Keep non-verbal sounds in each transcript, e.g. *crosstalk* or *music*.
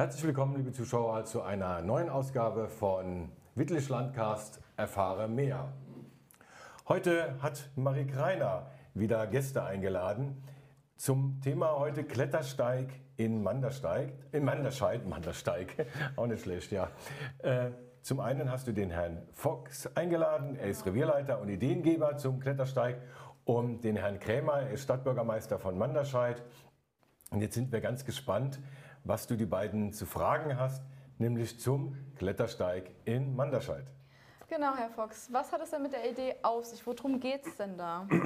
Herzlich willkommen, liebe Zuschauer, zu einer neuen Ausgabe von Wittlich Landcast Erfahre mehr. Heute hat Marie Kreiner wieder Gäste eingeladen zum Thema heute Klettersteig in Mandersteig, in Manderscheid, Mandersteig, *laughs* auch nicht schlecht, ja. Äh, zum einen hast du den Herrn Fox eingeladen, er ist Revierleiter und Ideengeber zum Klettersteig und den Herrn Krämer, er ist Stadtbürgermeister von Manderscheid. Und jetzt sind wir ganz gespannt, was du die beiden zu fragen hast, nämlich zum Klettersteig in Manderscheid. Genau, Herr Fox. Was hat es denn mit der Idee auf sich? Worum geht es denn da? *clears throat*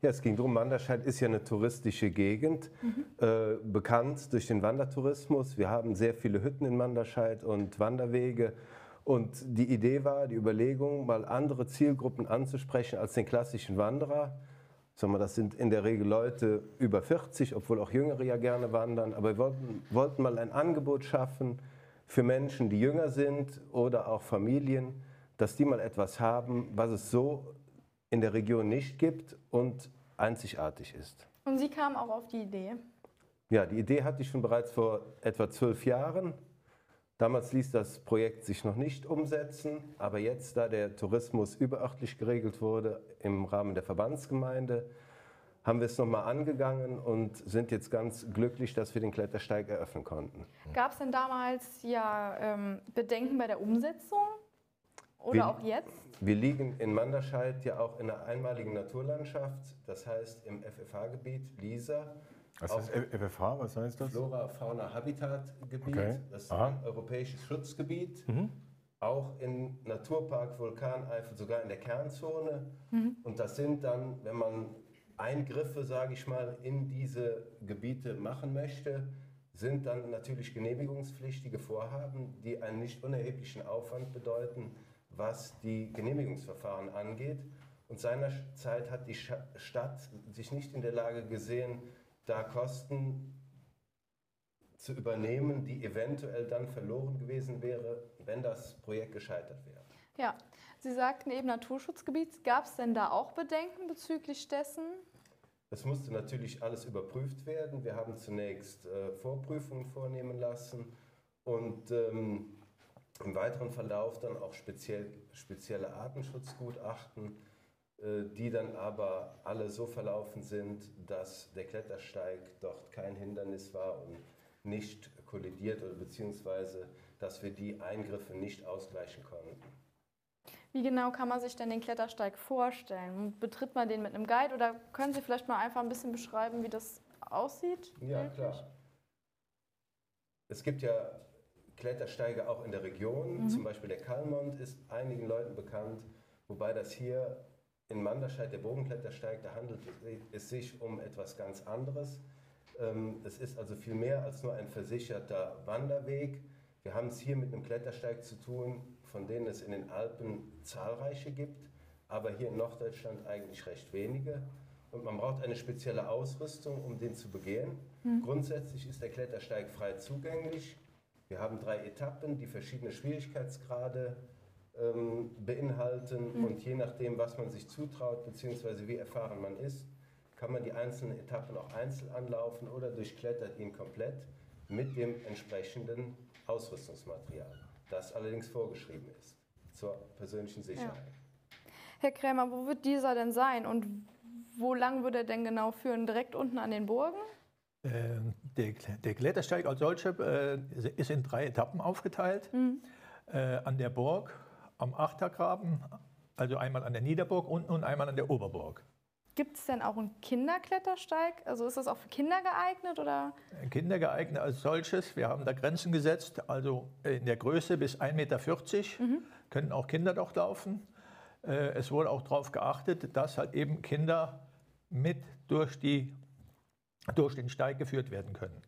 Ja, es ging darum, Manderscheid ist ja eine touristische Gegend, mhm. äh, bekannt durch den Wandertourismus. Wir haben sehr viele Hütten in Manderscheid und Wanderwege. Und die Idee war, die Überlegung, mal andere Zielgruppen anzusprechen als den klassischen Wanderer. Sagen wir, das sind in der Regel Leute über 40, obwohl auch Jüngere ja gerne wandern. Aber wir wollten, wollten mal ein Angebot schaffen für Menschen, die jünger sind oder auch Familien, dass die mal etwas haben, was es so in der Region nicht gibt und einzigartig ist. Und Sie kamen auch auf die Idee? Ja, die Idee hatte ich schon bereits vor etwa zwölf Jahren. Damals ließ das Projekt sich noch nicht umsetzen, aber jetzt, da der Tourismus überörtlich geregelt wurde im Rahmen der Verbandsgemeinde, haben wir es nochmal angegangen und sind jetzt ganz glücklich, dass wir den Klettersteig eröffnen konnten. Gab es denn damals ja ähm, Bedenken bei der Umsetzung oder wir, auch jetzt? Wir liegen in Manderscheid ja auch in einer einmaligen Naturlandschaft, das heißt im FFH-Gebiet Lisa. Was heißt FFH? Was heißt das? Flora, Fauna, Habitat-Gebiet. Okay. Das ist Aha. ein europäisches Schutzgebiet. Mhm. Auch im Naturpark Vulkaneifel, sogar in der Kernzone. Mhm. Und das sind dann, wenn man Eingriffe, sage ich mal, in diese Gebiete machen möchte, sind dann natürlich genehmigungspflichtige Vorhaben, die einen nicht unerheblichen Aufwand bedeuten, was die Genehmigungsverfahren angeht. Und seinerzeit hat die Stadt sich nicht in der Lage gesehen, da Kosten zu übernehmen, die eventuell dann verloren gewesen wäre, wenn das Projekt gescheitert wäre. Ja, Sie sagten eben Naturschutzgebiet. Gab es denn da auch Bedenken bezüglich dessen? Es musste natürlich alles überprüft werden. Wir haben zunächst äh, Vorprüfungen vornehmen lassen und ähm, im weiteren Verlauf dann auch speziell, spezielle Artenschutzgutachten die dann aber alle so verlaufen sind, dass der Klettersteig dort kein Hindernis war und nicht kollidiert oder beziehungsweise dass wir die Eingriffe nicht ausgleichen konnten. Wie genau kann man sich denn den Klettersteig vorstellen? Betritt man den mit einem Guide oder können Sie vielleicht mal einfach ein bisschen beschreiben, wie das aussieht? Ja, wirklich? klar. Es gibt ja Klettersteige auch in der Region, mhm. zum Beispiel der Kalmont ist einigen Leuten bekannt, wobei das hier in Manderscheid, der Bogenklettersteig, da handelt es sich um etwas ganz anderes. Ähm, es ist also viel mehr als nur ein versicherter Wanderweg. Wir haben es hier mit einem Klettersteig zu tun, von denen es in den Alpen zahlreiche gibt, aber hier in Norddeutschland eigentlich recht wenige. Und man braucht eine spezielle Ausrüstung, um den zu begehen. Mhm. Grundsätzlich ist der Klettersteig frei zugänglich. Wir haben drei Etappen, die verschiedene Schwierigkeitsgrade ähm, beinhalten. Mhm. Und je nachdem, was man sich zutraut, beziehungsweise wie erfahren man ist, kann man die einzelnen Etappen auch einzeln anlaufen oder durchklettert ihn komplett mit dem entsprechenden Ausrüstungsmaterial, das allerdings vorgeschrieben ist zur persönlichen Sicherheit. Ja. Herr Krämer, wo wird dieser denn sein und wo lang wird er denn genau führen? Direkt unten an den Burgen? Äh, der, der, Klettersteig als solcher äh, ist in drei Etappen aufgeteilt. Mhm. Äh, an der Burg am Achtergraben, also einmal an der Niederburg unten und einmal an der Oberburg. Gibt es denn auch einen Kinderklettersteig? Also ist das auch für Kinder geeignet oder? Kinder geeignet als solches. Wir haben da Grenzen gesetzt, also in der Größe bis 1,40 Meter mhm. können auch Kinder dort laufen. Äh, es wurde auch darauf geachtet, dass halt eben Kinder mit durch, die, durch den Steig geführt werden können.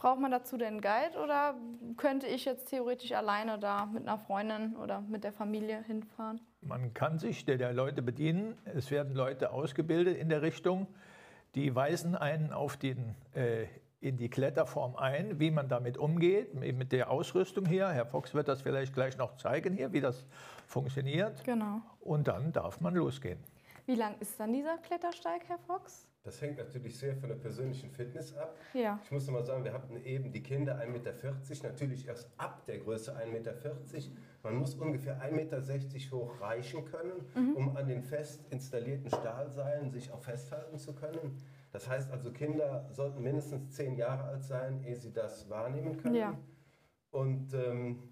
Braucht man dazu denn einen Guide oder könnte ich jetzt theoretisch alleine da mit einer Freundin oder mit der Familie hinfahren? Man kann sich der, der Leute bedienen. Es werden Leute ausgebildet in der Richtung. Die weisen einen auf den, äh, in die Kletterform ein, wie man damit umgeht, mit der Ausrüstung hier. Herr Fox wird das vielleicht gleich noch zeigen hier, wie das funktioniert. Genau. Und dann darf man losgehen. Wie lang ist dann dieser Klettersteig, Herr Fox? Das hängt natürlich sehr von der persönlichen Fitness ab. Ja. Ich muss noch mal sagen, wir hatten eben die Kinder 1,40 Meter, natürlich erst ab der Größe 1,40 Meter. Man muss ungefähr 1,60 Meter hoch reichen können, um an den fest installierten Stahlseilen sich auch festhalten zu können. Das heißt also, Kinder sollten mindestens 10 Jahre alt sein, ehe sie das wahrnehmen können. Ja. Und ähm,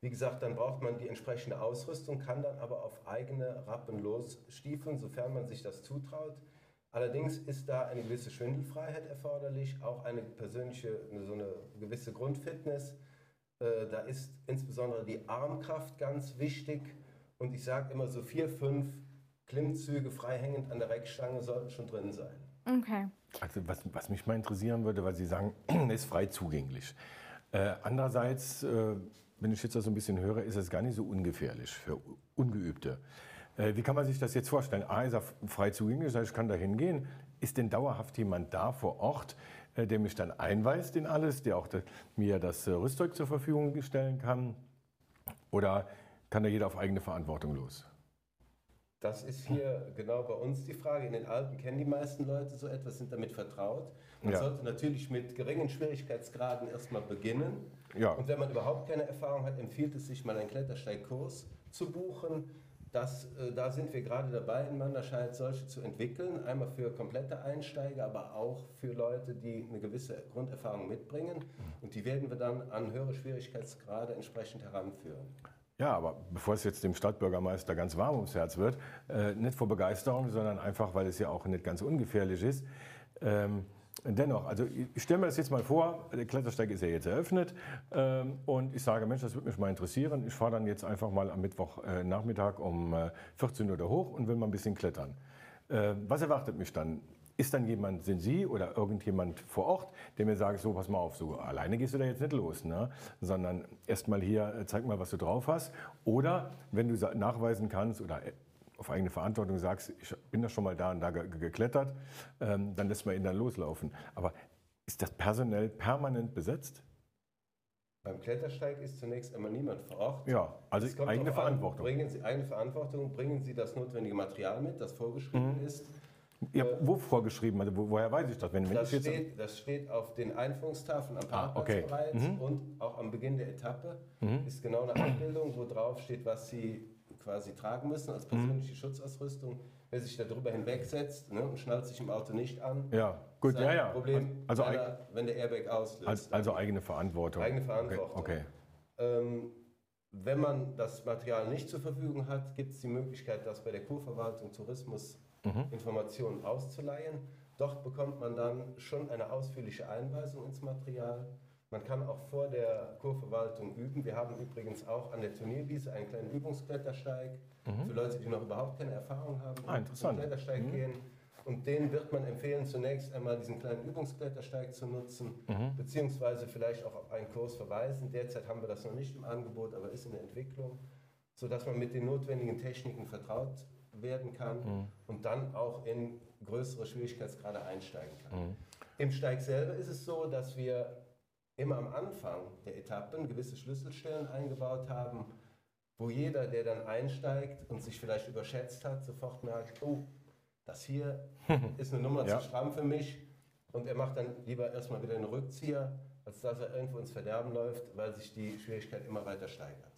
wie gesagt, dann braucht man die entsprechende Ausrüstung, kann dann aber auf eigene Rappen losstiefeln, sofern man sich das zutraut. Allerdings ist da eine gewisse Schwindelfreiheit erforderlich, auch eine persönliche, so eine gewisse Grundfitness. Äh, da ist insbesondere die Armkraft ganz wichtig. Und ich sage immer so vier, fünf Klimmzüge freihängend an der Reckstange sollten schon drin sein. Okay. Also was, was mich mal interessieren würde, weil Sie sagen, *clears throat* ist frei zugänglich. Äh, andererseits, äh, wenn ich jetzt das so ein bisschen höre, ist es gar nicht so ungefährlich für Ungeübte. Äh, wie kann man sich das jetzt vorstellen? A, ist er frei zugänglich, das heißt, ich kann da hingehen. Ist denn dauerhaft jemand da vor Ort, äh, der mich dann einweist in alles, der auch mir das äh, Rüstzeug zur Verfügung stellen kann? Oder kann da jeder auf eigene Verantwortung los? Das ist hier genau bei uns die Frage. In den Alpen kennen die meisten Leute so etwas, sind damit vertraut. Man Ja. sollte natürlich mit geringen Schwierigkeitsgraden erstmal beginnen. Ja. Und wenn man überhaupt keine Erfahrung hat, empfiehlt es sich mal einen Klettersteigkurs zu buchen. Das, äh, da sind wir gerade dabei, in Manderscheid solche zu entwickeln. Einmal für komplette Einsteiger, aber auch für Leute, die eine gewisse Grunderfahrung mitbringen. Und die werden wir dann an höhere Schwierigkeitsgrade entsprechend heranführen. Ja, aber bevor es jetzt dem Stadtbürgermeister ganz warm ums Herz wird, äh, nicht vor Begeisterung, sondern einfach, weil es ja auch nicht ganz ungefährlich ist. Ähm, dennoch, also ich stelle mir das jetzt mal vor, der Klettersteig ist ja jetzt eröffnet ähm, und ich sage, Mensch, das würde mich mal interessieren. Ich fahre dann jetzt einfach mal am Mittwochnachmittag äh, um äh, 14 Uhr da hoch und will mal ein bisschen klettern. Äh, was erwartet mich dann? Ist dann jemand, sind Sie oder irgendjemand vor Ort, der mir sagt, so, pass mal auf, so alleine gehst du da jetzt nicht los, ne? sondern erst mal hier, äh, zeig mal, was du drauf hast. Oder wenn du nachweisen kannst oder äh, auf eigene Verantwortung sagst, ich bin da schon mal da und da ge ge- geklettert, ähm, dann lässt man ihn dann loslaufen. Aber ist das personell permanent besetzt? Beim Klettersteig ist zunächst einmal niemand vor Ort. Ja, also eigene drauf an, Verantwortung. Bringen Sie eigene Verantwortung, bringen Sie das notwendige Material mit, das vorgeschrieben Mhm. ist. Ja, wo vorgeschrieben? Also wo, woher weiß ich das? Wenn, wenn Das ich jetzt, steht, das steht auf den Einführungstafeln am Ah, Parkplatz okay. bereits Mhm. und auch am Beginn der Etappe ist genau eine Abbildung, wo drauf steht, was Sie quasi tragen müssen als persönliche Schutzausrüstung. Wer sich darüber hinwegsetzt ne, und schnallt sich im Auto nicht an, ja, gut, ja, ja. Problem, also, wenn, eig- er, wenn der Airbag auslöst. also, also eigene Verantwortung. Eigene Verantwortung. Okay. okay. Ähm, wenn man das Material nicht zur Verfügung hat, gibt es die Möglichkeit, das bei der Kurverwaltung Tourismus Informationen auszuleihen. Dort bekommt man dann schon eine ausführliche Einweisung ins Material. Man kann auch vor der Kurverwaltung üben. Wir haben übrigens auch an der Turnierwiese einen kleinen Übungsklettersteig für Leute, die noch überhaupt keine Erfahrung haben Ah, interessant. zum Klettersteig gehen. Und den wird man empfehlen, zunächst einmal diesen kleinen Übungsklettersteig zu nutzen, beziehungsweise vielleicht auch auf einen Kurs verweisen. Derzeit haben wir das noch nicht im Angebot, aber ist in der Entwicklung, sodass man mit den notwendigen Techniken vertraut werden kann und dann auch in größere Schwierigkeitsgrade einsteigen kann. Im Steig selber ist es so, dass wir immer am Anfang der Etappen gewisse Schlüsselstellen eingebaut haben, wo jeder, der dann einsteigt und sich vielleicht überschätzt hat, sofort merkt, oh, das hier *laughs* ist eine Nummer Ja. zu stramm für mich. Und er macht dann lieber erstmal wieder einen Rückzieher, als dass er irgendwo ins Verderben läuft, weil sich die Schwierigkeit immer weiter steigert.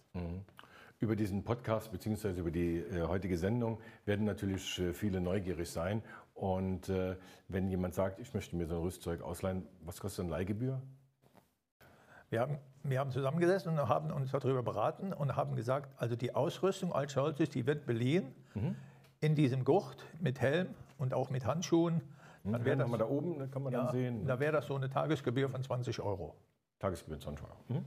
Über diesen Podcast bzw. über die äh, heutige Sendung werden natürlich äh, viele neugierig sein. Und äh, wenn jemand sagt, ich möchte mir so ein Rüstzeug ausleihen, was kostet eine Leihgebühr? Wir haben, wir haben zusammengesessen und haben uns darüber beraten und haben gesagt, also die Ausrüstung als solches, die wird beliehen in diesem Gurt mit Helm und auch mit Handschuhen. Dann wäre Dann wir das, da oben, da kann man ja, dann sehen. da wäre das so eine Tagesgebühr von 20 Euro. Tagesgebühren 20 Euro. Mhm.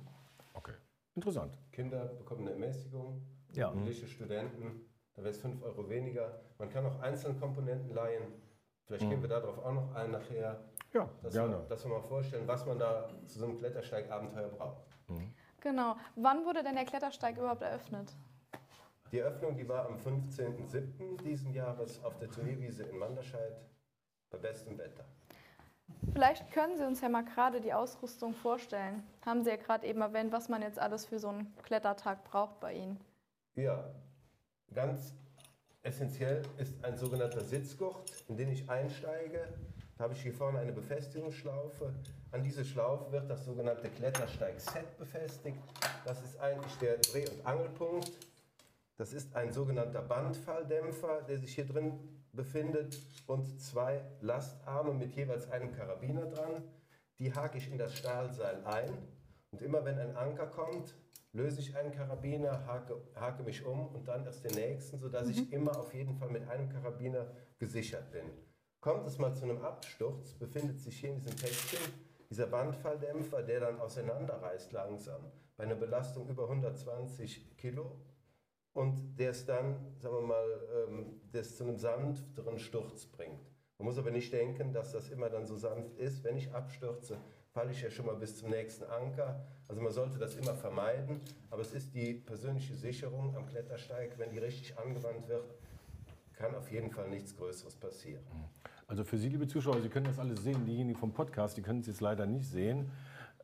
Okay, interessant. Kinder bekommen eine Ermäßigung, Ja. Studenten, da wäre es 5 Euro weniger. Man kann auch einzelne Komponenten leihen. Vielleicht gehen wir darauf auch noch ein nachher, Ja, dass, gerne. wir, dass wir mal vorstellen, was man da zu so einem Klettersteigabenteuer braucht. Genau. Wann wurde denn der Klettersteig überhaupt eröffnet? Die Eröffnung, die war am 15.07. diesen Jahres auf der Turnierwiese in Manderscheid bei bestem Wetter. Vielleicht können Sie uns ja mal gerade die Ausrüstung vorstellen. Haben Sie ja gerade eben erwähnt, was man jetzt alles für so einen Klettertag braucht bei Ihnen. Ja, ganz essentiell ist ein sogenannter Sitzgurt, in den ich einsteige. Da habe ich hier vorne eine Befestigungsschlaufe. An diese Schlaufe wird das sogenannte Klettersteig-Set befestigt. Das ist eigentlich der Dreh- und Angelpunkt. Das ist ein sogenannter Bandfalldämpfer, der sich hier drin befindet und zwei Lastarme mit jeweils einem Karabiner dran. Die hake ich in das Stahlseil ein und immer wenn ein Anker kommt, löse ich einen Karabiner, hake, hake mich um und dann erst den nächsten, sodass mhm. ich immer auf jeden Fall mit einem Karabiner gesichert bin. Kommt es mal zu einem Absturz, befindet sich hier in diesem Päckchen dieser Bandfalldämpfer, der dann auseinanderreißt langsam bei einer Belastung über 120 Kilo und der es dann, sagen wir mal, ähm, das zu einem sanfteren Sturz bringt. Man muss aber nicht denken, dass das immer dann so sanft ist. Wenn ich abstürze, falle ich ja schon mal bis zum nächsten Anker. Also man sollte das immer vermeiden. Aber es ist die persönliche Sicherung am Klettersteig. Wenn die richtig angewandt wird, kann auf jeden Fall nichts Größeres passieren. Also für Sie, liebe Zuschauer, Sie können das alles sehen. Diejenigen vom Podcast, die können es jetzt leider nicht sehen.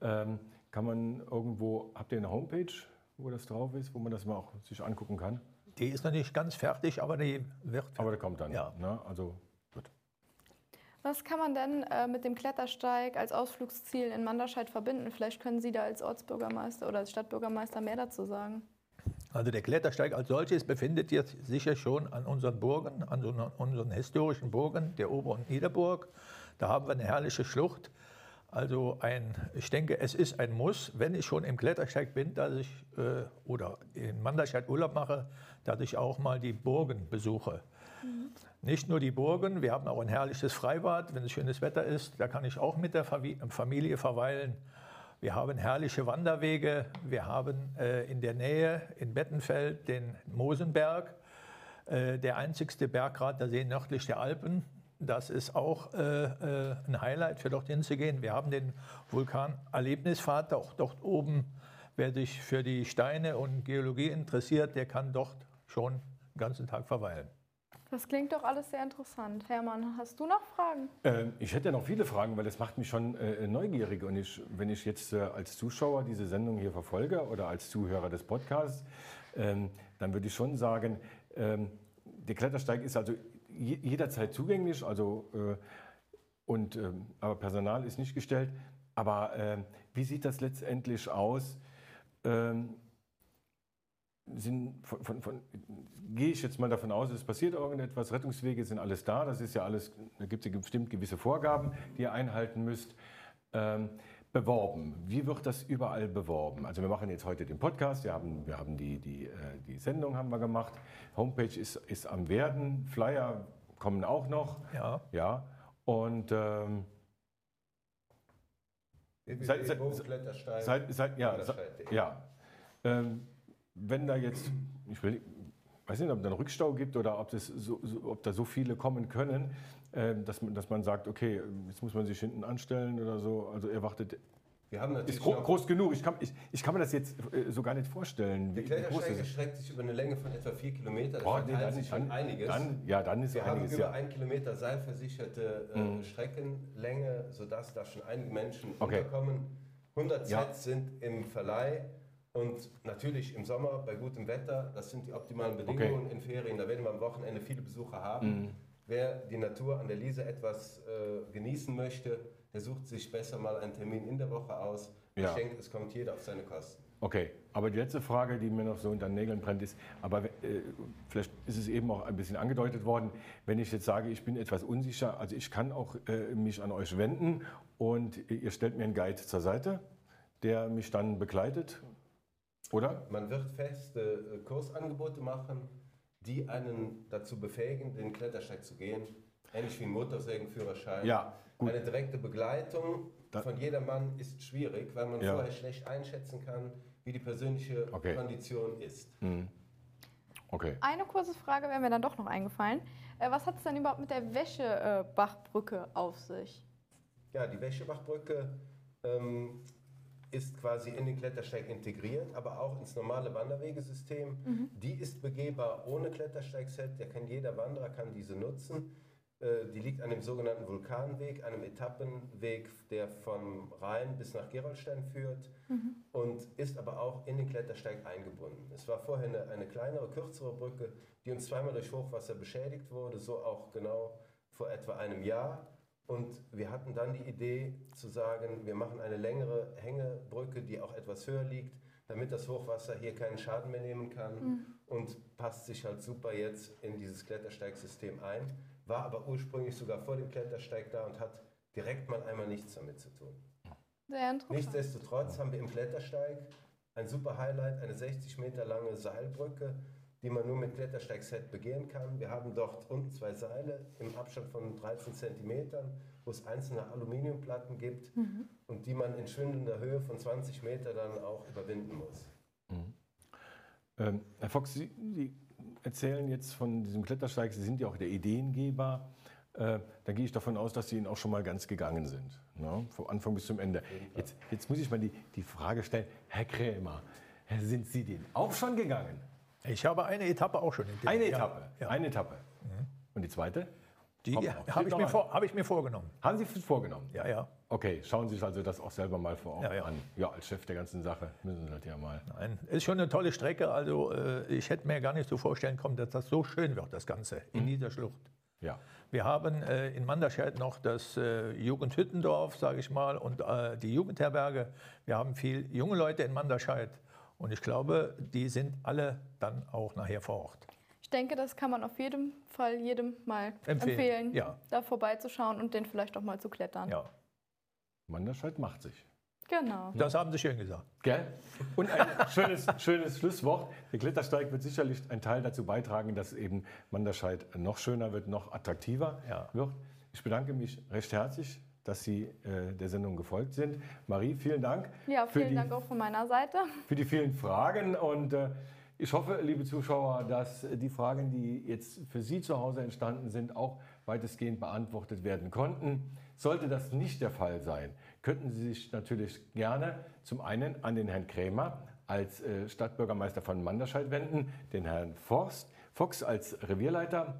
Ähm, kann man irgendwo, habt ihr eine Homepage, wo das drauf ist, wo man das mal auch sich angucken kann? Die ist noch nicht ganz fertig, aber die wird. Aber der kommt dann. Ja. Ne? Also was kann man denn äh, mit dem Klettersteig als Ausflugsziel in Manderscheid verbinden? Vielleicht können Sie da als Ortsbürgermeister oder als Stadtbürgermeister mehr dazu sagen. Also der Klettersteig als solches befindet sich sicher schon an unseren Burgen, an unseren historischen Burgen, der Ober- und Niederburg. Da haben wir eine herrliche Schlucht. Also ein, ich denke, es ist ein Muss, wenn ich schon im Klettersteig bin, dass ich äh, oder in Manderscheid Urlaub mache, dass ich auch mal die Burgen besuche. Mhm. Nicht nur die Burgen, wir haben auch ein herrliches Freibad, wenn es schönes Wetter ist. Da kann ich auch mit der Familie verweilen. Wir haben herrliche Wanderwege. Wir haben äh, in der Nähe in Bettenfeld den Mosenberg, äh, der einzigste See nördlich der Alpen. Das ist auch äh, äh, ein Highlight für dort hinzugehen. Wir haben den Vulkan Erlebnispfad, auch dort oben. Wer sich für die Steine und Geologie interessiert, der kann dort schon den ganzen Tag verweilen. Das klingt doch alles sehr interessant. Hermann, hast du noch Fragen? Ähm, ich hätte ja noch viele Fragen, weil das macht mich schon äh, neugierig. Und ich, wenn ich jetzt äh, als Zuschauer diese Sendung hier verfolge oder als Zuhörer des Podcasts, ähm, dann würde ich schon sagen, ähm, der Klettersteig ist also jederzeit zugänglich, also, äh, und, ähm, aber Personal ist nicht gestellt. Aber ähm, wie sieht das letztendlich aus? Sind von, von, von, gehe ich jetzt mal davon aus, es passiert irgendetwas, Rettungswege sind alles da, das ist ja alles, da gibt es ja bestimmt gewisse Vorgaben, die ihr einhalten müsst. Ähm, beworben, wie wird das überall beworben? Also wir machen jetzt heute den Podcast, wir haben, wir haben die, die, äh, die Sendung haben wir gemacht, Homepage ist, ist am Werden, Flyer kommen auch noch. Ja. ja. Und ähm, seit, seit, seit, seit, ja, ja. Ähm, wenn da jetzt, ich will, weiß nicht, ob es einen Rückstau gibt oder ob, das so, so, ob da so viele kommen können, äh, dass, man, dass man sagt, okay, jetzt muss man sich hinten anstellen oder so. Also er wartet. Wir haben natürlich ist gro groß genug. Ich kann, ich, ich kann mir das jetzt äh, so gar nicht vorstellen. Der Klettersteig erstreckt sich über eine Länge von etwa vier Kilometern. Boah, nee, dann, sich dann, einiges. Dann, ja, dann ist Wir einiges, haben über ja. ein Kilometer seilversicherte äh, mhm. Streckenlänge, sodass da schon einige Menschen okay. unterkommen. 100 ja. Sets sind im Verleih. Und natürlich im Sommer bei gutem Wetter, das sind die optimalen Bedingungen okay. in Ferien, da werden wir am Wochenende viele Besucher haben. Mhm. Wer die Natur an der Liese etwas äh, genießen möchte, der sucht sich besser mal einen Termin in der Woche aus. Ja. Ich denke, es kommt jeder auf seine Kosten. Okay, aber die letzte Frage, die mir noch so unter den Nägeln brennt, ist, aber äh, vielleicht ist es eben auch ein bisschen angedeutet worden, wenn ich jetzt sage, ich bin etwas unsicher, also ich kann auch äh, mich an euch wenden und ihr stellt mir einen Guide zur Seite, der mich dann begleitet oder? Man wird feste äh, Kursangebote machen, die einen dazu befähigen, den Klettersteig zu gehen. Ähnlich wie ein Motorsägenführerschein. Ja, gut. Eine direkte Begleitung da von jedermann ist schwierig, weil man ja. vorher schlecht einschätzen kann, wie die persönliche okay. Kondition ist. Mhm. Okay. Eine kurze Frage wäre mir dann doch noch eingefallen. Äh, was hat es denn überhaupt mit der Wäschebachbrücke auf sich? Ja, die Wäschebachbrücke ähm, ist quasi in den Klettersteig integriert, aber auch ins normale Wanderwegesystem. Mhm. Die ist begehbar ohne Klettersteigset. Der kann jeder Wanderer kann diese nutzen. Äh, die liegt an dem sogenannten Vulkanweg, einem Etappenweg, der vom Rhein bis nach Gerolstein führt mhm. und ist aber auch in den Klettersteig eingebunden. Es war vorher eine, eine kleinere, kürzere Brücke, die uns zweimal durch Hochwasser beschädigt wurde, so auch genau vor etwa einem Jahr. Und wir hatten dann die Idee zu sagen, wir machen eine längere Hängebrücke, die auch etwas höher liegt, damit das Hochwasser hier keinen Schaden mehr nehmen kann mhm. und passt sich halt super jetzt in dieses Klettersteigsystem ein war aber ursprünglich sogar vor dem Klettersteig da und hat direkt mal einmal nichts damit zu tun. Sehr interessant. Nichtsdestotrotz haben wir im Klettersteig ein super Highlight, eine 60 Meter lange Seilbrücke, die man nur mit Klettersteigset begehen kann. Wir haben dort unten zwei Seile im Abstand von 13 Zentimetern, wo es einzelne Aluminiumplatten gibt mhm. und die man in schwindender Höhe von 20 Meter dann auch überwinden muss. Mhm. Ähm, Herr Fox, Sie, Sie erzählen jetzt von diesem Klettersteig, Sie sind ja auch der Ideengeber. Äh, da gehe ich davon aus, dass Sie ihn auch schon mal ganz gegangen sind, ne? vom Anfang bis zum Ende. Jetzt, jetzt muss ich mal die, die Frage stellen, Herr Krämer, sind Sie den auch schon gegangen? Ich habe eine Etappe auch schon gegangen. Eine Etappe, ja. eine Etappe. Mhm. Und die zweite? Die habe ich, mir vor, hab ich mir vorgenommen. Haben Sie vorgenommen? Ja, ja. Okay, schauen Sie sich also das auch selber mal vor Ort ja, ja. an. Ja, als Chef der ganzen Sache müssen Sie das ja mal. Nein, ist schon eine tolle Strecke. Also äh, ich hätte mir gar nicht so vorstellen können, dass das so schön wird, das Ganze, in mhm. dieser Schlucht. Ja. Wir haben äh, in Manderscheid noch das äh, Jugendhüttendorf, sage ich mal, und äh, die Jugendherberge. Wir haben viel junge Leute in Manderscheid. Und ich glaube, die sind alle dann auch nachher vor Ort. Ich denke, das kann man auf jeden Fall jedem mal empfehlen, empfehlen ja. da vorbeizuschauen und den vielleicht auch mal zu klettern. Ja. Manderscheid macht sich. Genau. Das haben Sie schön gesagt. Gell? Und ein *laughs* schönes, schönes Schlusswort. Der Klettersteig wird sicherlich einen Teil dazu beitragen, dass eben Manderscheid noch schöner wird, noch attraktiver ja. wird. Ich bedanke mich recht herzlich, dass Sie äh, der Sendung gefolgt sind. Marie, vielen Dank. Ja, vielen Dank auch von meiner Seite. *laughs* Für die vielen Fragen und äh, ich hoffe, liebe Zuschauer, dass die Fragen, die jetzt für Sie zu Hause entstanden sind, auch weitestgehend beantwortet werden konnten. Sollte das nicht der Fall sein, könnten Sie sich natürlich gerne zum einen an den Herrn Krämer als äh, Stadtbürgermeister von Manderscheid wenden, den Herrn Forst, Fox als Revierleiter,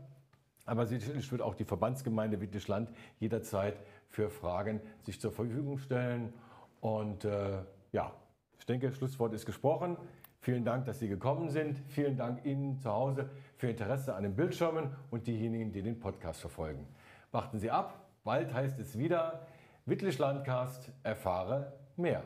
aber sicherlich wird auch die Verbandsgemeinde Wittlischland jederzeit für Fragen sich zur Verfügung stellen. Und äh, ja, ich denke, Schlusswort ist gesprochen. Vielen Dank, dass Sie gekommen sind. Vielen Dank Ihnen zu Hause für Interesse an den Bildschirmen und diejenigen, die den Podcast verfolgen. Warten Sie ab, bald heißt es wieder Wittlich Landcast, erfahre mehr.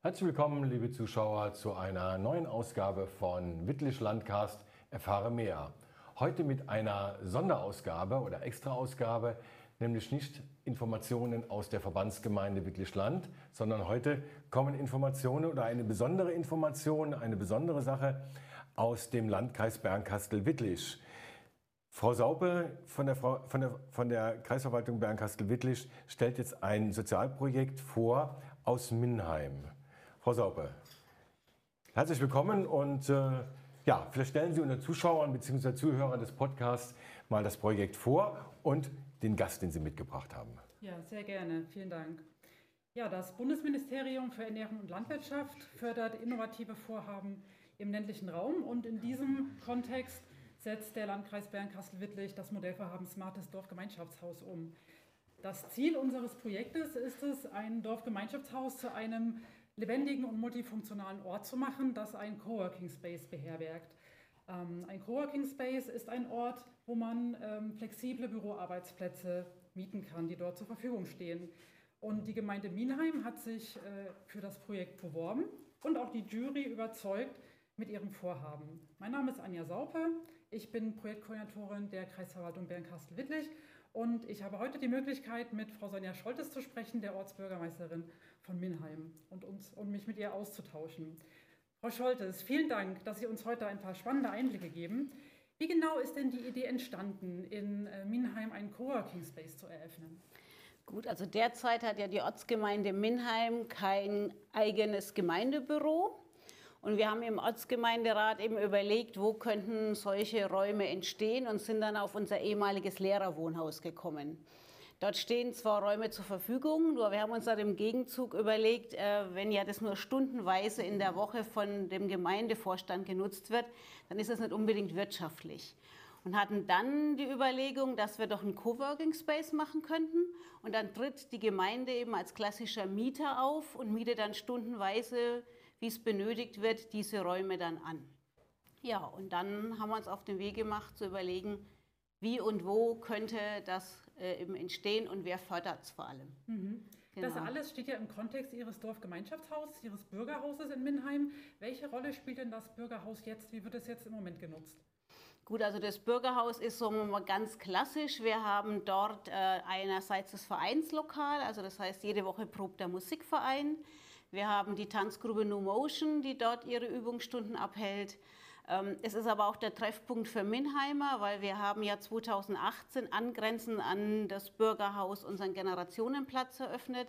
Herzlich willkommen, liebe Zuschauer, zu einer neuen Ausgabe von Wittlich Landcast, erfahre mehr. Heute mit einer Sonderausgabe oder Extraausgabe, nämlich nicht Informationen aus der Verbandsgemeinde Wittlichland, sondern heute kommen Informationen oder eine besondere Information, eine besondere Sache aus dem Landkreis Bernkastel-Wittlich. Frau Saupe von der, von der, von der Kreisverwaltung Bernkastel-Wittlich stellt jetzt ein Sozialprojekt vor aus Minnheim. Frau Saupe, herzlich willkommen und äh, ja, vielleicht stellen Sie unseren Zuschauern bzw. Zuhörern des Podcasts mal das Projekt vor und den Gast, den Sie mitgebracht haben. Ja, sehr gerne. Vielen Dank. Ja, das Bundesministerium für Ernährung und Landwirtschaft fördert innovative Vorhaben im ländlichen Raum und in diesem Kontext setzt der Landkreis Bernkastel-Wittlich das Modellvorhaben Smartes Dorfgemeinschaftshaus um. Das Ziel unseres Projektes ist es, ein Dorfgemeinschaftshaus zu einem lebendigen und multifunktionalen Ort zu machen, das ein Coworking Space beherbergt. Ähm, ein Coworking Space ist ein Ort, wo man ähm, flexible Büroarbeitsplätze mieten kann, die dort zur Verfügung stehen. Und die Gemeinde Minheim hat sich äh, für das Projekt beworben und auch die Jury überzeugt mit ihrem Vorhaben. Mein Name ist Anja Saupe, ich bin Projektkoordinatorin der Kreisverwaltung Bernkastel-Wittlich und ich habe heute die Möglichkeit, mit Frau Sonja Scholtes zu sprechen, der Ortsbürgermeisterin von Minheim, und, uns, und mich mit ihr auszutauschen. Frau Scholtes, vielen Dank, dass Sie uns heute ein paar spannende Einblicke geben. Wie genau ist denn die Idee entstanden, in äh, Minheim einen Coworking Space zu eröffnen? Gut, also derzeit hat ja die Ortsgemeinde Minheim kein eigenes Gemeindebüro. Und wir haben im Ortsgemeinderat eben überlegt, wo könnten solche Räume entstehen und sind dann auf unser ehemaliges Lehrerwohnhaus gekommen. Dort stehen zwar Räume zur Verfügung, nur wir haben uns dann im Gegenzug überlegt, äh, wenn ja das nur stundenweise in der Woche von dem Gemeindevorstand genutzt wird, dann ist das nicht unbedingt wirtschaftlich. und hatten dann die Überlegung, dass wir doch einen Coworking Space machen könnten. Und dann tritt die Gemeinde eben als klassischer Mieter auf und mietet dann stundenweise, wie es benötigt wird, diese Räume dann an. Ja, und dann haben wir uns auf den Weg gemacht zu überlegen, wie und wo könnte das äh, eben entstehen und wer fördert es vor allem. Mhm. Genau. Das alles steht ja im Kontext Ihres Dorfgemeinschaftshauses, Ihres Bürgerhauses in Minheim. Welche Rolle spielt denn das Bürgerhaus jetzt? Wie wird es jetzt im Moment genutzt? Gut, also das Bürgerhaus ist so mal ganz klassisch. Wir haben dort äh, einerseits das Vereinslokal, also das heißt, jede Woche probt der Musikverein. Wir haben die Tanzgruppe No Motion, die dort ihre Übungsstunden abhält. Ähm, es ist aber auch der Treffpunkt für Minheimer, weil wir haben ja 2018 angrenzend an das Bürgerhaus unseren Generationenplatz eröffnet.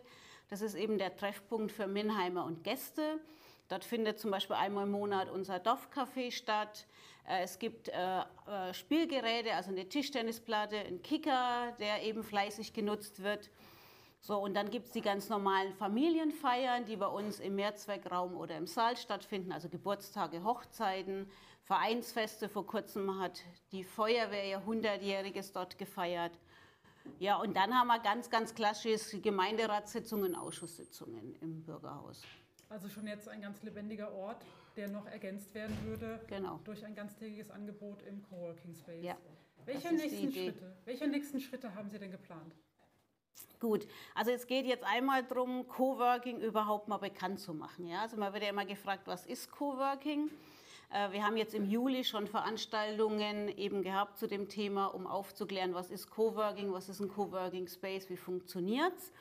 Das ist eben der Treffpunkt für Minheimer und Gäste. Dort findet zum Beispiel einmal im Monat unser Dorfcafé statt. Äh, es gibt äh, äh, Spielgeräte, also eine Tischtennisplatte, einen Kicker, der eben fleißig genutzt wird. So, und dann gibt es die ganz normalen Familienfeiern, die bei uns im Mehrzweckraum oder im Saal stattfinden, also Geburtstage, Hochzeiten, Vereinsfeste. Vor kurzem hat die Feuerwehr ihr 100-jähriges dort gefeiert. Ja, und dann haben wir ganz, ganz klassisch Gemeinderatssitzungen, Ausschusssitzungen im Bürgerhaus. Also schon jetzt ein ganz lebendiger Ort, der noch ergänzt werden würde genau. durch ein ganztägiges Angebot im Coworking Space. Ja, Welche nächsten Schritte? Welche nächsten Schritte haben Sie denn geplant? Gut, also es geht jetzt einmal darum, Coworking überhaupt mal bekannt zu machen. Ja? Also man wird ja immer gefragt, was ist Coworking? Äh, wir haben jetzt im Juli schon Veranstaltungen eben gehabt zu dem Thema, um aufzuklären, was ist Coworking, was ist ein Coworking Space, wie funktioniert es.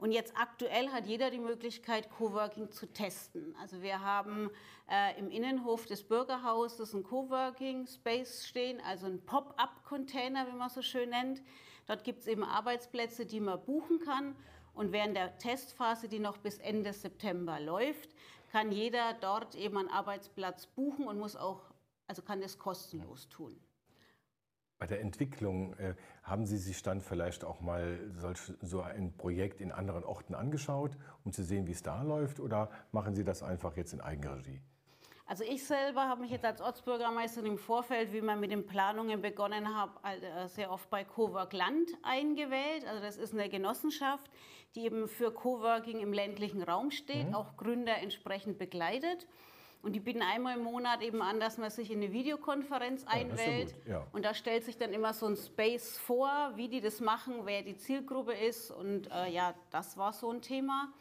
Und jetzt aktuell hat jeder die Möglichkeit, Coworking zu testen. Also wir haben äh, im Innenhof des Bürgerhauses einen Coworking Space stehen, also ein Pop-up-Container, wie man so schön nennt. Dort gibt es eben Arbeitsplätze, die man buchen kann. Und während der Testphase, die noch bis Ende September läuft, kann jeder dort eben einen Arbeitsplatz buchen und muss auch, also kann das kostenlos tun. Bei der Entwicklung äh, haben Sie sich dann vielleicht auch mal solch, so ein Projekt in anderen Orten angeschaut, um zu sehen, wie es da läuft, oder machen Sie das einfach jetzt in Eigenregie? Also ich selber habe mich jetzt als Ortsbürgermeisterin im Vorfeld, wie man mit den Planungen begonnen hat, äh, sehr oft bei Cowork Land eingewählt. Also das ist eine Genossenschaft, die eben für Coworking im ländlichen Raum steht, mhm. auch Gründer entsprechend begleitet. Und die bieten einmal im Monat eben an, dass man sich in eine Videokonferenz einwählt. Ja, ja. Und da stellt sich dann immer so ein Space vor, wie die das machen, wer die Zielgruppe ist. Und äh, ja, das war so ein Thema.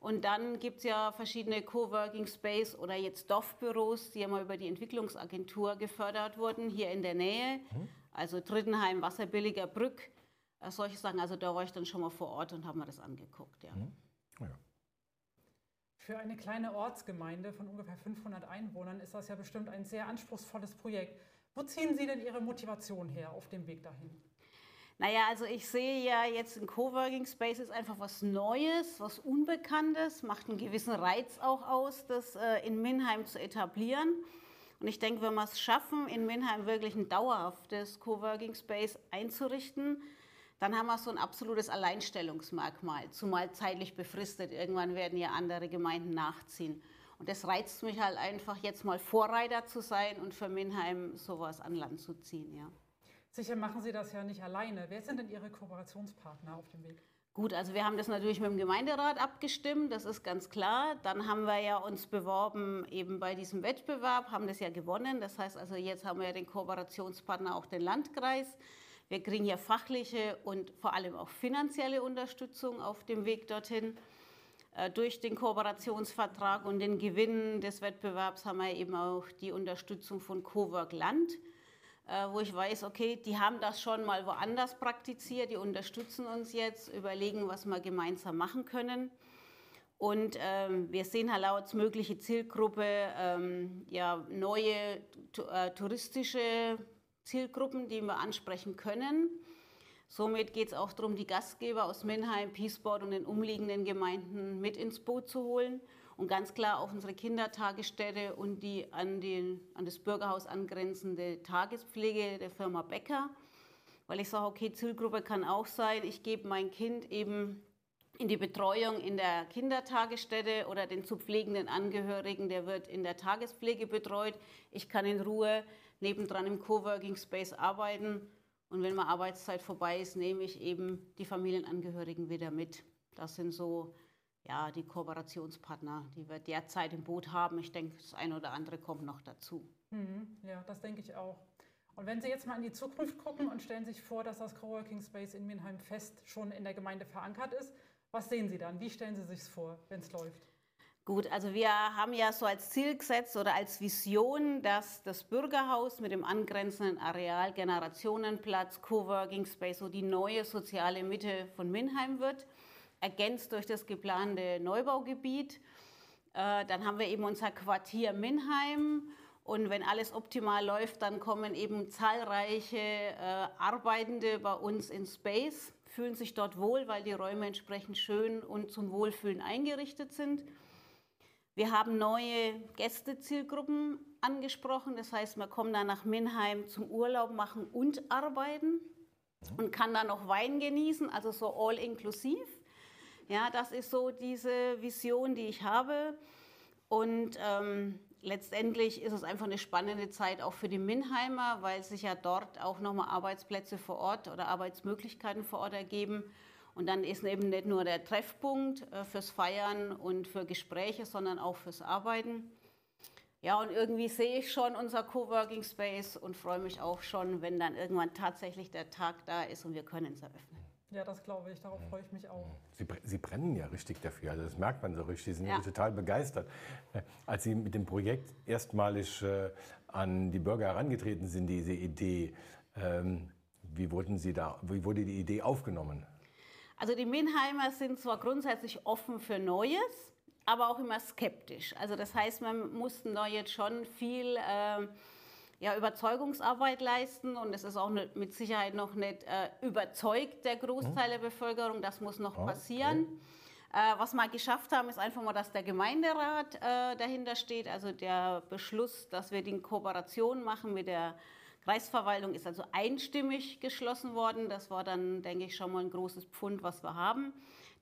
Und dann gibt es ja verschiedene Coworking Space oder jetzt DOF-Büros, die ja mal über die Entwicklungsagentur gefördert wurden, hier in der Nähe. Mhm. Also Drittenheim, Wasserbilliger Brück, äh, solche Sachen. Also da war ich dann schon mal vor Ort und habe mir das angeguckt. Ja. Mhm. Ja. Für eine kleine Ortsgemeinde von ungefähr 500 Einwohnern ist das ja bestimmt ein sehr anspruchsvolles Projekt. Wo ziehen Sie denn Ihre Motivation her auf dem Weg dahin? Naja, also ich sehe ja jetzt ein Coworking Space ist einfach was Neues, was Unbekanntes, macht einen gewissen Reiz auch aus, das äh, in Minheim zu etablieren. Und ich denke, wenn wir es schaffen, in Minheim wirklich ein dauerhaftes Coworking Space einzurichten, dann haben wir so ein absolutes Alleinstellungsmerkmal, zumal zeitlich befristet. Irgendwann werden ja andere Gemeinden nachziehen. Und das reizt mich halt einfach, jetzt mal Vorreiter zu sein und für Minheim sowas an Land zu ziehen. Ja. Sicher machen Sie das ja nicht alleine. Wer sind denn Ihre Kooperationspartner auf dem Weg? Gut, also wir haben das natürlich mit dem Gemeinderat abgestimmt, das ist ganz klar. Dann haben wir ja uns beworben eben bei diesem Wettbewerb, haben das ja gewonnen. Das heißt also, jetzt haben wir ja den Kooperationspartner auch den Landkreis. Wir kriegen ja fachliche und vor allem auch finanzielle Unterstützung auf dem Weg dorthin. Äh, durch den Kooperationsvertrag und den Gewinn des Wettbewerbs haben wir eben auch die Unterstützung von Cowork Land äh, wo ich weiß, okay, die haben das schon mal woanders praktiziert, die unterstützen uns jetzt, überlegen, was wir gemeinsam machen können. Und ähm, wir sehen halt als mögliche Zielgruppe ähm, ja, neue äh, touristische Zielgruppen, die wir ansprechen können. Somit geht es auch darum, die Gastgeber aus Minheim, Peaceboard und den umliegenden Gemeinden mit ins Boot zu holen und ganz klar auch unsere Kindertagesstätte und die an, den, an das Bürgerhaus angrenzende Tagespflege der Firma Becker, weil ich sage, okay, Zielgruppe kann auch sein, ich gebe mein Kind eben in die Betreuung in der Kindertagesstätte oder den zu pflegenden Angehörigen, der wird in der Tagespflege betreut. Ich kann in Ruhe nebendran im Coworking Space arbeiten und wenn mal Arbeitszeit vorbei ist, nehme ich eben die Familienangehörigen wieder mit. Das sind so ja, die Kooperationspartner, die wir derzeit im Boot haben. Ich denke, das eine oder andere kommt noch dazu. Mhm, ja, das denke ich auch. Und wenn Sie jetzt mal in die Zukunft gucken und stellen sich vor, dass das Coworking Space in Minheim fest schon in der Gemeinde verankert ist, was sehen Sie dann? Wie stellen Sie sich vor, wenn es läuft? Gut, also wir haben ja so als Ziel gesetzt oder als Vision, dass das Bürgerhaus mit dem angrenzenden Areal Generationenplatz, Coworking Space so die neue soziale Mitte von Minheim wird, ergänzt durch das geplante Neubaugebiet. Äh, dann haben wir eben unser Quartier Minheim und wenn alles optimal läuft, dann kommen eben zahlreiche äh, Arbeitende bei uns in Space, fühlen sich dort wohl, weil die Räume entsprechend schön und zum Wohlfühlen eingerichtet sind. Wir haben neue Gästezielgruppen angesprochen. Das heißt, man kommt dann nach Minheim zum Urlaub machen und arbeiten und kann dann noch Wein genießen, also so all inklusiv. Ja, das ist so diese Vision, die ich habe. Und ähm, letztendlich ist es einfach eine spannende Zeit auch für die Minheimer, weil sich ja dort auch nochmal Arbeitsplätze vor Ort oder Arbeitsmöglichkeiten vor Ort ergeben. Und dann ist eben nicht nur der Treffpunkt äh, fürs Feiern und für Gespräche, sondern auch fürs Arbeiten. Ja, und irgendwie sehe ich schon unser Coworking Space und freue mich auch schon, wenn dann irgendwann tatsächlich der Tag da ist und wir können es eröffnen. Ja, das glaube ich, darauf freue ich mich auch. Sie, Sie, brennen ja richtig dafür, also das merkt man so richtig, Sie sind ja. total begeistert. Äh, als Sie mit dem Projekt erstmalig äh, an die Bürger herangetreten sind, diese Idee, ähm, wie, wurden Sie da, wie wurde die Idee aufgenommen? Also die Minheimer sind zwar grundsätzlich offen für Neues, aber auch immer skeptisch. Also das heißt, man mussten da jetzt schon viel äh, ja, Überzeugungsarbeit leisten und es ist auch nicht, mit Sicherheit noch nicht äh, überzeugt, der Großteil der Bevölkerung. Das muss noch passieren. Okay. Äh, was wir geschafft haben, ist einfach mal, dass der Gemeinderat äh, dahinter steht, also der Beschluss, dass wir die Kooperation machen mit der Kreisverwaltung ist also einstimmig geschlossen worden. Das war dann, denke ich, schon mal ein großes Pfund, was wir haben.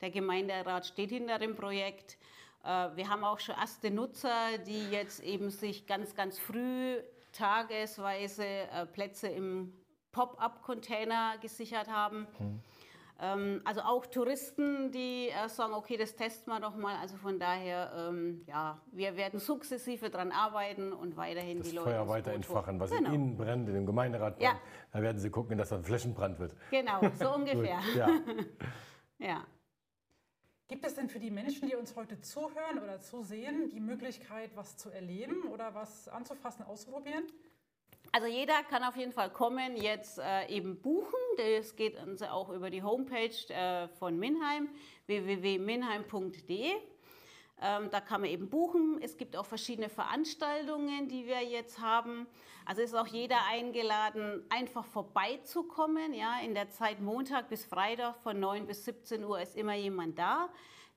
Der Gemeinderat steht hinter dem Projekt. Äh, wir haben auch schon erste Nutzer, die jetzt eben sich ganz, ganz früh tagesweise äh, Plätze im Pop-up-Container gesichert haben. Mhm. Ähm, also auch Touristen, die äh, sagen, okay, das testen wir doch mal. Also von daher, ähm, ja, wir werden sukzessive daran arbeiten und weiterhin das die Leute. Feuer weiter entfachen, was genau. in Ihnen brennt, in dem Gemeinderat brennt. Ja. Da werden Sie gucken, dass da ein Flächenbrand wird. Genau, so *laughs* ungefähr. ja. *laughs* ja. Gibt es denn für die Menschen, die uns heute zuhören oder zusehen, die Möglichkeit, was zu erleben oder was anzufassen, auszuprobieren? Also jeder kann auf jeden Fall kommen, jetzt äh, eben buchen. Das geht also auch über die Homepage äh, von Minheim, www.minheim.de. Ähm, da kann man eben buchen. Es gibt auch verschiedene Veranstaltungen, die wir jetzt haben. Also ist auch jeder eingeladen, einfach vorbeizukommen. Ja, in der Zeit Montag bis Freitag von 9 bis 17 Uhr ist immer jemand da,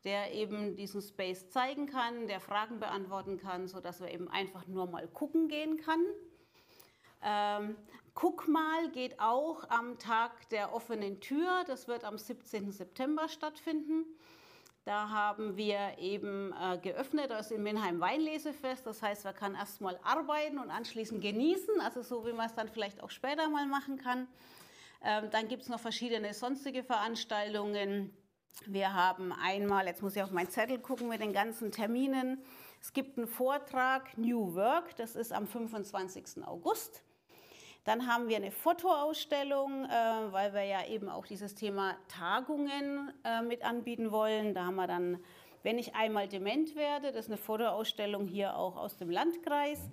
der eben diesen Space zeigen kann, der Fragen beantworten kann, sodass wir eben einfach nur mal gucken gehen kann. Ähm, Guck mal geht auch am Tag der offenen Tür. Das wird am 17. September stattfinden. Da haben wir eben äh, geöffnet, das ist in Minheim Weinlesefest. Das heißt, man kann erstmal arbeiten und anschließend genießen, also so wie man es dann vielleicht auch später mal machen kann. Ähm, dann gibt es noch verschiedene sonstige Veranstaltungen. Wir haben einmal, jetzt muss ich auf meinen Zettel gucken mit den ganzen Terminen. Es gibt einen Vortrag New Work, das ist am 25. August. Dann haben wir eine Fotoausstellung, äh, weil wir ja eben auch dieses Thema Tagungen äh, mit anbieten wollen. Da haben wir dann, wenn ich einmal dement werde, das ist eine Fotoausstellung hier auch aus dem Landkreis.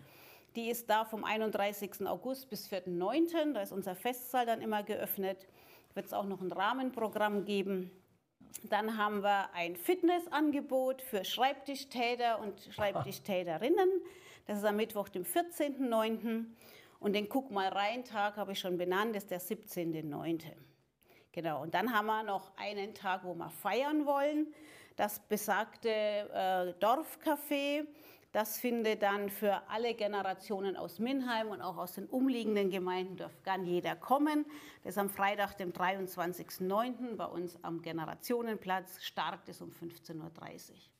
Die ist da vom 31. August bis 4.9. Da ist unser Festsaal dann immer geöffnet. Wird es auch noch ein Rahmenprogramm geben. Dann haben wir ein Fitnessangebot für Schreibtischtäter und Schreibtischtäterinnen. Das ist am Mittwoch, dem 14.09. Und den Guck mal rein Tag habe ich schon benannt, ist der 17.9. Genau, und dann haben wir noch einen Tag, wo wir feiern wollen. Das besagte äh, Dorfcafé Das findet dann für alle Generationen aus Minheim und auch aus den umliegenden Gemeinden, darf gern jeder kommen. Das ist am Freitag, dem 23.09. bei uns am Generationenplatz. Start ist um 15.30 Uhr.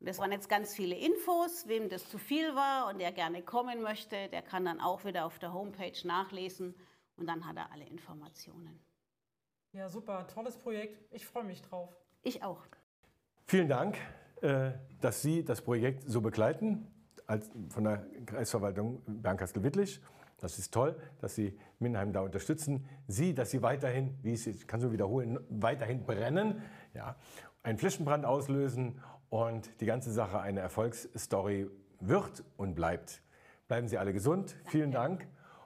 Und das waren jetzt ganz viele Infos. Wem das zu viel war und der gerne kommen möchte, der kann dann auch wieder auf der Homepage nachlesen und dann hat er alle Informationen. Ja, super, tolles Projekt. Ich freue mich drauf. Ich auch. Vielen Dank, äh, dass Sie das Projekt so begleiten als von der Kreisverwaltung Bernkastel-Wittlich. Das ist toll, dass Sie Minheim da unterstützen. Sie, dass Sie weiterhin, wie ich, ich kann so wiederholen, weiterhin brennen, ja, einen Flächenbrand auslösen und die ganze Sache eine Erfolgsstory wird und bleibt. Bleiben Sie alle gesund. Vielen Dank